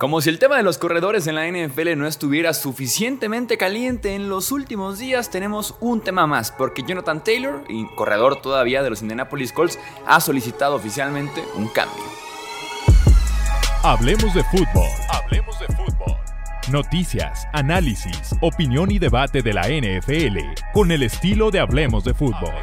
Como si el tema de los corredores en la NFL no estuviera suficientemente caliente en los últimos días, tenemos un tema más, porque Jonathan Taylor, corredor todavía de los Indianapolis Colts, ha solicitado oficialmente un cambio. Hablemos de fútbol. Hablemos de fútbol. Noticias, análisis, opinión y debate de la NFL con el estilo de Hablemos de fútbol.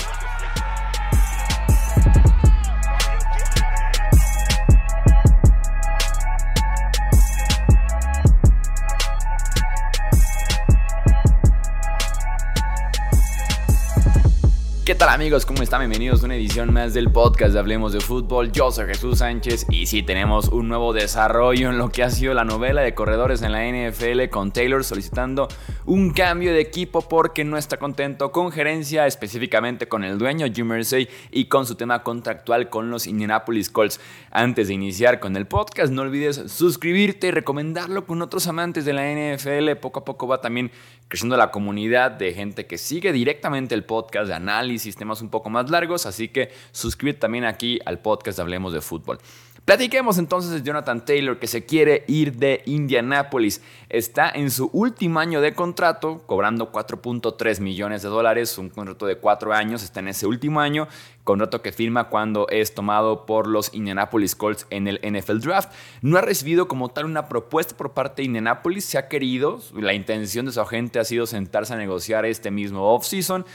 Amigos? ¿Cómo están? Bienvenidos a una edición más del podcast de Hablemos de Fútbol. Yo soy Jesús Sánchez y sí tenemos un nuevo desarrollo en lo que ha sido la novela de corredores en la NFL con Taylor solicitando un cambio de equipo porque no está contento con gerencia, específicamente con el dueño Jim Mersey y con su tema contractual con los Indianapolis Colts. Antes de iniciar con el podcast, no olvides suscribirte y recomendarlo con otros amantes de la NFL. Poco a poco va también creciendo la comunidad de gente que sigue directamente el podcast de análisis sistemas un poco más largos, así que suscríbete también aquí al podcast Hablemos de Fútbol. Platiquemos entonces de Jonathan Taylor que se quiere ir de Indianapolis. Está en su último año de contrato, cobrando 4.3 millones de dólares, un contrato de cuatro años, está en ese último año, contrato que firma cuando es tomado por los Indianapolis Colts en el NFL Draft. No ha recibido como tal una propuesta por parte de Indianapolis, se ha querido, la intención de su agente ha sido sentarse a negociar este mismo offseason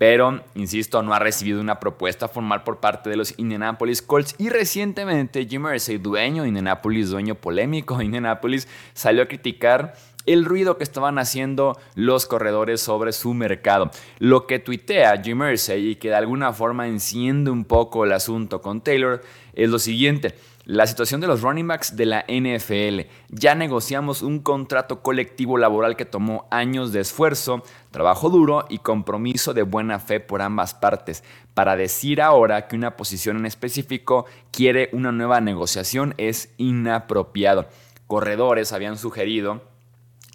pero, insisto, no ha recibido una propuesta formal por parte de los Indianapolis Colts y recientemente Jim Irsay, dueño de Indianapolis, dueño polémico de Indianapolis, salió a criticar el ruido que estaban haciendo los corredores sobre su mercado. Lo que tuitea Jim Irsay y que de alguna forma enciende un poco el asunto con Taylor es lo siguiente. La situación de los running backs de la NFL. Ya negociamos un contrato colectivo laboral que tomó años de esfuerzo, trabajo duro y compromiso de buena fe por ambas partes. Para decir ahora que una posición en específico quiere una nueva negociación es inapropiado. Corredores habían sugerido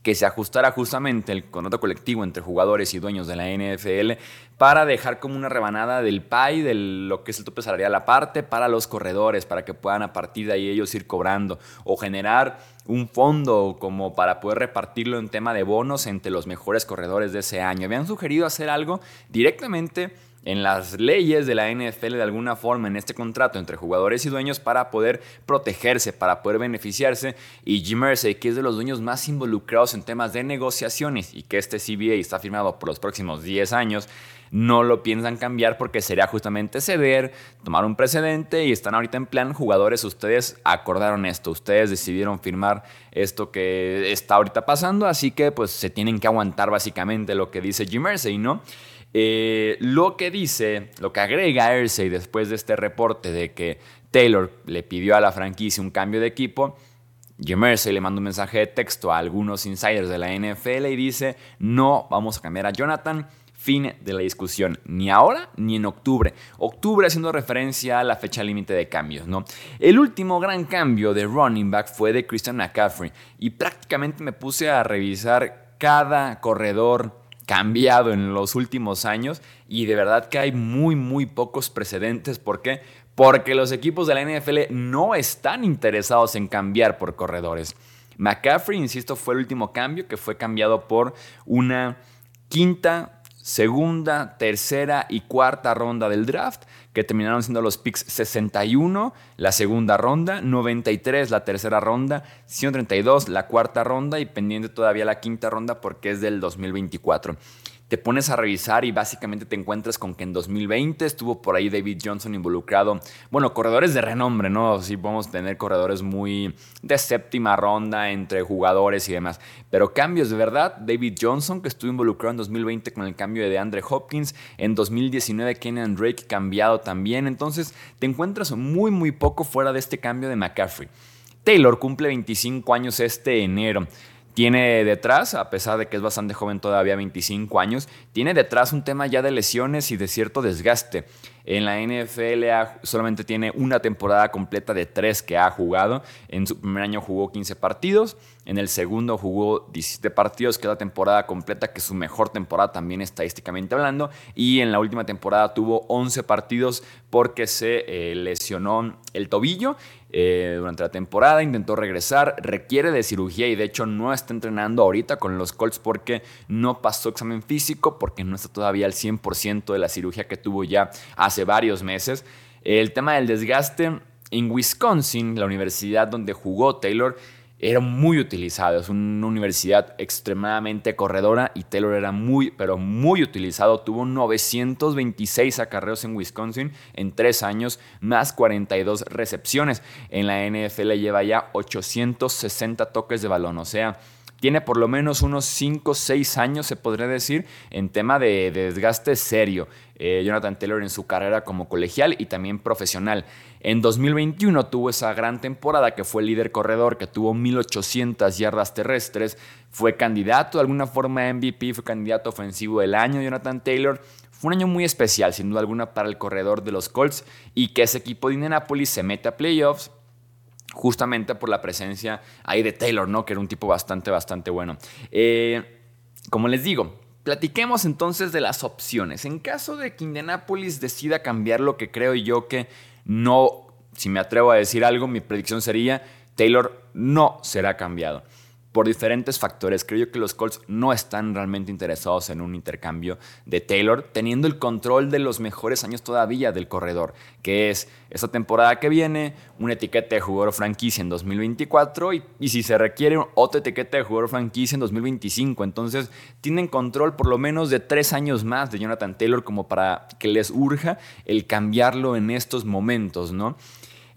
que se ajustara justamente el contrato colectivo entre jugadores y dueños de la NFL para dejar como una rebanada del pay, de lo que es el tope salarial aparte para los corredores, para que puedan a partir de ahí ellos ir cobrando o generar un fondo como para poder repartirlo en tema de bonos entre los mejores corredores de ese año. Habían sugerido hacer algo directamente en las leyes de la NFL de alguna forma en este contrato entre jugadores y dueños para poder protegerse, para poder beneficiarse. Y Jim Mersey, que es de los dueños más involucrados en temas de negociaciones y que este CBA está firmado por los próximos 10 años, no lo piensan cambiar porque sería justamente ceder, tomar un precedente y están ahorita en plan jugadores, ustedes acordaron esto, ustedes decidieron firmar esto que está ahorita pasando, así que pues se tienen que aguantar básicamente lo que dice Jim Mersey, ¿no? Eh, lo que dice, lo que agrega Ersey después de este reporte de que Taylor le pidió a la franquicia un cambio de equipo, Jim Mersey le manda un mensaje de texto a algunos insiders de la NFL y dice, no vamos a cambiar a Jonathan, fin de la discusión, ni ahora ni en octubre. Octubre haciendo referencia a la fecha límite de cambios, ¿no? El último gran cambio de running back fue de Christian McCaffrey y prácticamente me puse a revisar cada corredor cambiado en los últimos años y de verdad que hay muy, muy pocos precedentes. ¿Por qué? Porque los equipos de la NFL no están interesados en cambiar por corredores. McCaffrey, insisto, fue el último cambio que fue cambiado por una quinta segunda, tercera y cuarta ronda del draft, que terminaron siendo los picks 61, la segunda ronda, 93 la tercera ronda, 132 la cuarta ronda y pendiente todavía la quinta ronda porque es del 2024 te pones a revisar y básicamente te encuentras con que en 2020 estuvo por ahí David Johnson involucrado. Bueno, corredores de renombre, ¿no? Sí podemos tener corredores muy de séptima ronda entre jugadores y demás. Pero cambios de verdad, David Johnson que estuvo involucrado en 2020 con el cambio de Andre Hopkins, en 2019 Kenyan Drake cambiado también. Entonces te encuentras muy muy poco fuera de este cambio de McCaffrey. Taylor cumple 25 años este enero tiene detrás, a pesar de que es bastante joven todavía, 25 años, tiene detrás un tema ya de lesiones y de cierto desgaste. En la NFL solamente tiene una temporada completa de tres que ha jugado. En su primer año jugó 15 partidos, en el segundo jugó 17 partidos, que es la temporada completa, que es su mejor temporada también estadísticamente hablando. Y en la última temporada tuvo 11 partidos porque se eh, lesionó el tobillo. eh, durante la temporada, intentó regresar, requiere de cirugía y de hecho no está entrenando ahorita con los Colts porque no pasó examen físico, porque no está todavía al 100% de la cirugía que tuvo ya hace varios meses. El tema del desgaste en Wisconsin, la universidad donde jugó Taylor, era muy utilizado. Es una universidad extremadamente corredora y Taylor era muy, pero muy utilizado. Tuvo 926 acarreos en Wisconsin en tres años, más 42 recepciones. En la NFL lleva ya 860 toques de balón. O sea, tiene por lo menos unos 5 o 6 años, se podría decir, en tema de, desgaste serio. Eh, Jonathan Taylor en su carrera como colegial y también profesional. En 2021 tuvo esa gran temporada que fue líder corredor, que tuvo 1800 yardas terrestres, fue candidato de alguna forma a MVP, fue candidato ofensivo del año Jonathan Taylor. Fue un año muy especial, sin duda alguna, para el corredor de los Colts y que ese equipo de Indianapolis se mete a playoffs justamente por la presencia ahí de Taylor, ¿no? Que era un tipo bastante, bastante bueno. Eh, como les digo, platiquemos entonces de las opciones. En caso de que Indianapolis decida cambiar lo que creo yo que no, si me atrevo a decir algo, mi predicción sería Taylor no será cambiado por diferentes factores. Creo yo que los Colts no están realmente interesados en un intercambio de Taylor, teniendo el control de los mejores años todavía del corredor, que es esta temporada que viene, una etiqueta de jugador franquicia en 2024 y, y si se requiere otra etiqueta de jugador franquicia en 2025. Entonces tienen control por lo menos de tres años más de Jonathan Taylor como para que les urja el cambiarlo en estos momentos, ¿no?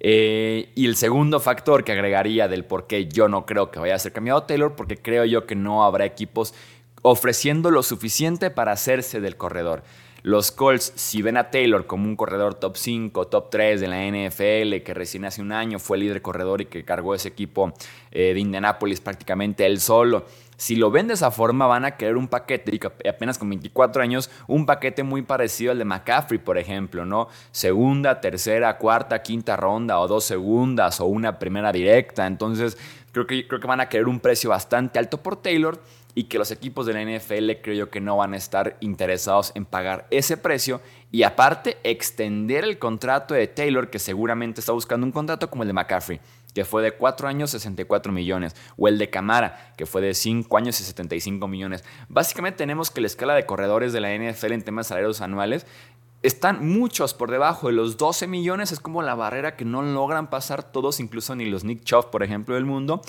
Eh, y el segundo factor que agregaría del por qué yo no creo que vaya a ser cambiado Taylor, porque creo yo que no habrá equipos ofreciendo lo suficiente para hacerse del corredor. Los Colts, si ven a Taylor como un corredor top 5, top 3 de la NFL, que recién hace un año fue líder corredor y que cargó ese equipo eh, de Indianapolis prácticamente él solo, si lo ven de esa forma, van a querer un paquete, y apenas con 24 años, un paquete muy parecido al de McCaffrey, por ejemplo, ¿no? Segunda, tercera, cuarta, quinta ronda, o dos segundas, o una primera directa. Entonces, creo que, creo que van a querer un precio bastante alto por Taylor y que los equipos de la NFL creo yo que no van a estar interesados en pagar ese precio y aparte extender el contrato de Taylor que seguramente está buscando un contrato como el de McCaffrey que fue de 4 años 64 millones, o el de Camara, que fue de 5 años y 75 millones. Básicamente tenemos que la escala de corredores de la NFL en temas salarios anuales están muchos por debajo de los 12 millones, es como la barrera que no logran pasar todos, incluso ni los Nick Chubb, por ejemplo, del mundo.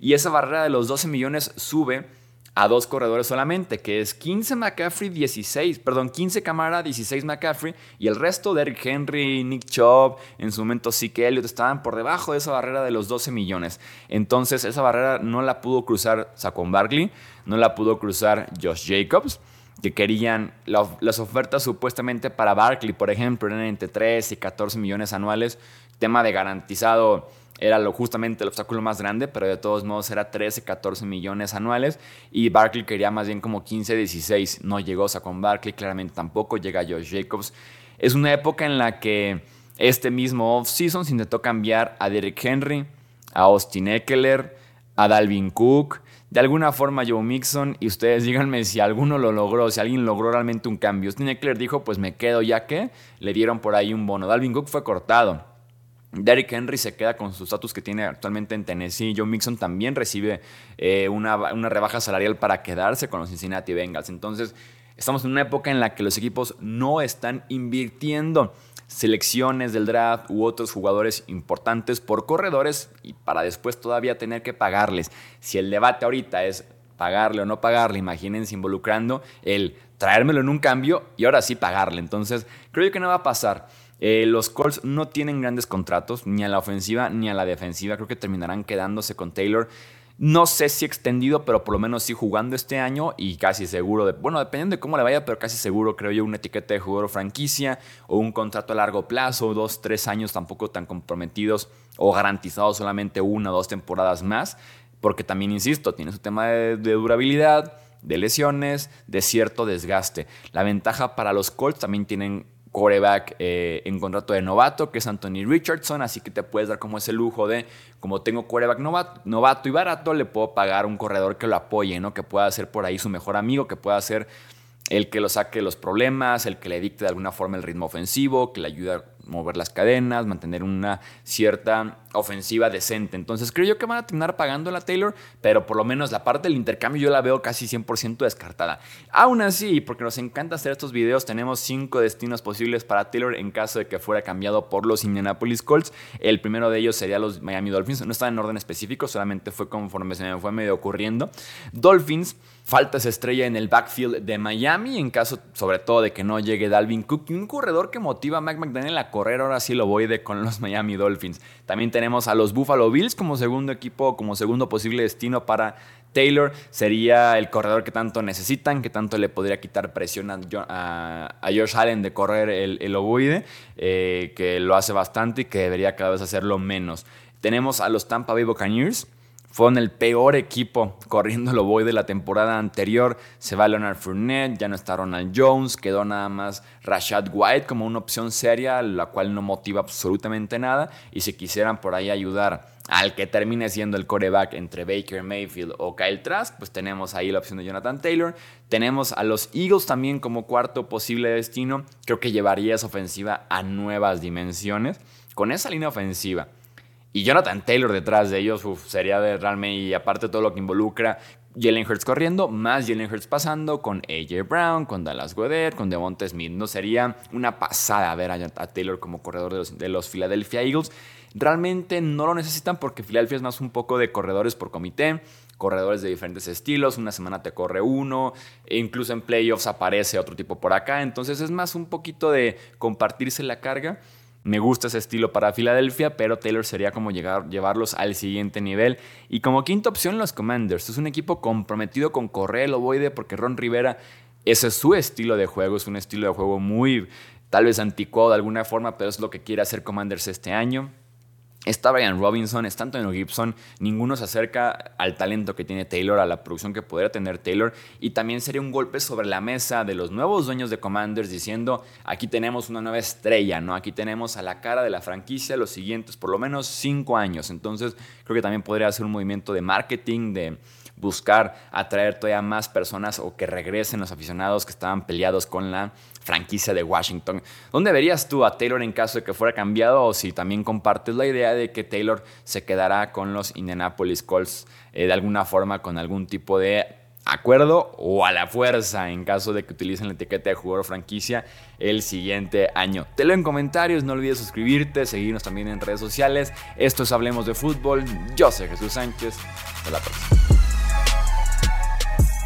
Y esa barrera de los 12 millones sube a dos corredores solamente, que es 15 McCaffrey, 16, perdón, 15 Camara, 16 McCaffrey, y el resto, Derrick Henry, Nick Chubb, en su momento que Elliott, estaban por debajo de esa barrera de los 12 millones. Entonces, esa barrera no la pudo cruzar Saquon Barkley, no la pudo cruzar Josh Jacobs, que querían, las ofertas supuestamente para Barkley, por ejemplo, eran entre 3 y 14 millones anuales, tema de garantizado era lo, justamente el obstáculo más grande, pero de todos modos era 13, 14 millones anuales y Barkley quería más bien como 15, 16. No llegó o con Barkley, claramente tampoco llega Josh Jacobs. Es una época en la que este mismo offseason se intentó cambiar a Derek Henry, a Austin Eckler, a Dalvin Cook, de alguna forma Joe Mixon y ustedes díganme si alguno lo logró, si alguien logró realmente un cambio. Austin Eckler dijo pues me quedo ya que le dieron por ahí un bono. Dalvin Cook fue cortado. Derrick Henry se queda con su estatus que tiene actualmente en Tennessee. Joe Mixon también recibe eh, una, una, rebaja salarial para quedarse con los Cincinnati Bengals. Entonces, estamos en una época en la que los equipos no están invirtiendo selecciones del draft u otros jugadores importantes por corredores y para después todavía tener que pagarles. Si el debate ahorita es pagarle o no pagarle, imagínense involucrando el traérmelo en un cambio y ahora sí pagarle. Entonces, creo que no va a pasar. Eh, los Colts no tienen grandes contratos, ni a la ofensiva ni a la defensiva. Creo que terminarán quedándose con Taylor. No sé si extendido, pero por lo menos sí jugando este año y casi seguro, de, bueno, dependiendo de cómo le vaya, pero casi seguro creo yo una etiqueta de jugador franquicia o un contrato a largo plazo, dos, tres años tampoco tan comprometidos o garantizados solamente una o dos temporadas más, porque también, insisto, tiene su tema de durabilidad, de lesiones, de cierto desgaste. La ventaja para los Colts también tienen coreback eh, en contrato de novato, que es Anthony Richardson, así que te puedes dar como ese lujo de, como tengo coreback novato, novato y barato, le puedo pagar un corredor que lo apoye, ¿no? que pueda ser por ahí su mejor amigo, que pueda ser el que lo saque los problemas, el que le dicte de alguna forma el ritmo ofensivo, que le ayude a mover las cadenas, mantener una cierta ofensiva decente. Entonces creo yo que van a terminar pagando a Taylor, pero por lo menos la parte del intercambio yo la veo casi 100% descartada. Aún así, porque nos encanta hacer estos videos, tenemos cinco destinos posibles para Taylor en caso de que fuera cambiado por los Indianapolis Colts. El primero de ellos sería los Miami Dolphins. No está en orden específico, solamente fue conforme se me fue medio ocurriendo. Dolphins, falta esa estrella en el backfield de Miami, en caso sobre todo de que no llegue Dalvin Cook, un corredor que motiva a Mike McDaniel a correr, ahora sí lo voy de con los Miami Dolphins. También tenemos a los Buffalo Bills como segundo equipo, como segundo posible destino para Taylor. Sería el corredor que tanto necesitan, que tanto le podría quitar presión a, a, Josh Allen de correr el, el ovoide, eh, que lo hace bastante y que debería cada vez hacerlo menos. Tenemos a los Tampa Bay Buccaneers, fueron el peor equipo corriendo lo voy de la temporada anterior. Se va Leonard Fournette, ya no está Ronald Jones, quedó nada más Rashad White como una opción seria, la cual no motiva absolutamente nada. Y si quisieran por ahí ayudar al que termine siendo el coreback entre Baker Mayfield o Kyle Trask, pues tenemos ahí la opción de Jonathan Taylor. Tenemos a los Eagles también como cuarto posible destino. Creo que llevaría esa ofensiva a nuevas dimensiones. Con esa línea ofensiva y Jonathan Taylor detrás de ellos, sería de realmente, y aparte todo lo que involucra Jalen Hurts corriendo, más Jalen Hurts pasando, con AJ Brown, con Dallas Goddard, con Devonta Smith. No sería una pasada ver a, Taylor como corredor de los, de los Philadelphia Eagles. Realmente no lo necesitan porque Philadelphia es más un poco de corredores por comité corredores de diferentes estilos, una semana te corre uno, e incluso en playoffs aparece otro tipo por acá, entonces es más un poquito de compartirse la carga me gusta ese estilo para Filadelfia, pero Taylor sería como llegar, llevarlos al siguiente nivel. Y como quinta opción, los Commanders. Es un equipo comprometido con correr el ovoide porque Ron Rivera, ese es su estilo de juego, es un estilo de juego muy tal vez anticuado de alguna forma, pero es lo que quiere hacer Commanders este año. Está Brian Robinson, está Antonio Gibson, ninguno se acerca al talento que tiene Taylor, a la producción que podría tener Taylor, y también sería un golpe sobre la mesa de los nuevos dueños de Commanders diciendo, aquí tenemos una nueva estrella, ¿no? Aquí tenemos a la cara de la franquicia los siguientes por lo menos cinco años, entonces creo que también podría ser un movimiento de marketing, de buscar atraer todavía más personas o que regresen los aficionados que estaban peleados con la franquicia de Washington. ¿Dónde verías tú a Taylor en caso de que fuera cambiado o si también compartes la idea de que Taylor se quedará con los Indianapolis Colts eh, de alguna forma con algún tipo de acuerdo o a la fuerza en caso de que utilicen la etiqueta de jugador franquicia el siguiente año. Te leo en comentarios, no olvides suscribirte, seguirnos también en redes sociales. Esto es Hablemos de Fútbol. Yo soy Jesús Sánchez. Hasta la próxima.